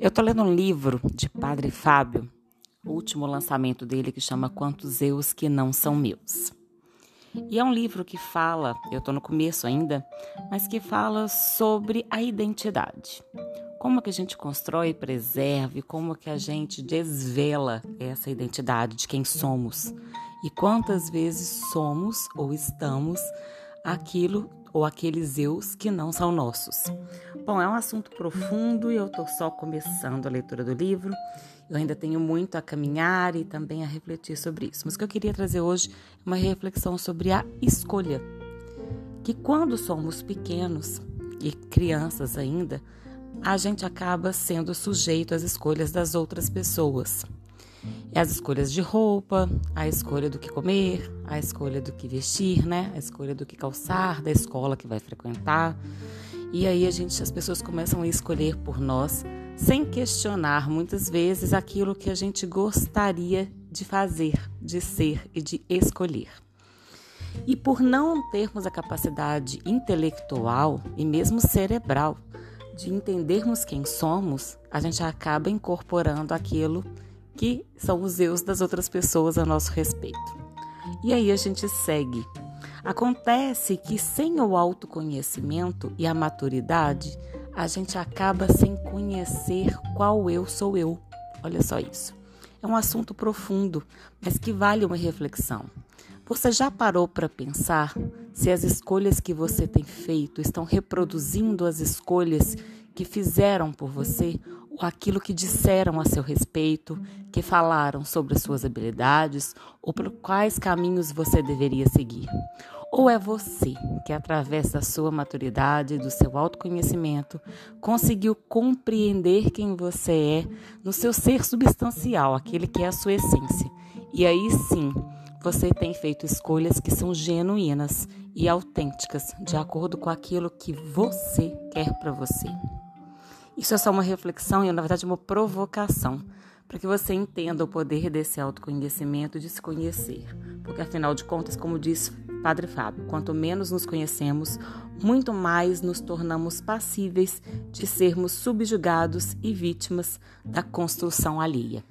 Eu estou lendo um livro de Padre Fábio, o último lançamento dele que chama Quantos Eus que não são meus. E é um livro que fala, eu estou no começo ainda, mas que fala sobre a identidade. Como que a gente constrói e preserva, como que a gente desvela essa identidade de quem somos. E quantas vezes somos ou estamos aquilo ou aqueles eus que não são nossos. Bom, é um assunto profundo e eu estou só começando a leitura do livro. Eu ainda tenho muito a caminhar e também a refletir sobre isso. Mas o que eu queria trazer hoje é uma reflexão sobre a escolha. Que quando somos pequenos e crianças ainda, a gente acaba sendo sujeito às escolhas das outras pessoas. As escolhas de roupa, a escolha do que comer, a escolha do que vestir, né? A escolha do que calçar, da escola que vai frequentar. E aí a gente, as pessoas começam a escolher por nós, sem questionar muitas vezes aquilo que a gente gostaria de fazer, de ser e de escolher. E por não termos a capacidade intelectual e mesmo cerebral de entendermos quem somos, a gente acaba incorporando aquilo que são os eus das outras pessoas a nosso respeito. E aí a gente segue. Acontece que sem o autoconhecimento e a maturidade, a gente acaba sem conhecer qual eu sou eu. Olha só isso. É um assunto profundo, mas que vale uma reflexão. Você já parou para pensar se as escolhas que você tem feito estão reproduzindo as escolhas que fizeram por você aquilo que disseram a seu respeito, que falaram sobre as suas habilidades ou por quais caminhos você deveria seguir. Ou é você que, através da sua maturidade, do seu autoconhecimento, conseguiu compreender quem você é no seu ser substancial, aquele que é a sua essência. E aí sim, você tem feito escolhas que são genuínas e autênticas, de acordo com aquilo que você quer para você. Isso é só uma reflexão e, na verdade, uma provocação para que você entenda o poder desse autoconhecimento de se conhecer. Porque, afinal de contas, como diz Padre Fábio, quanto menos nos conhecemos, muito mais nos tornamos passíveis de sermos subjugados e vítimas da construção alheia.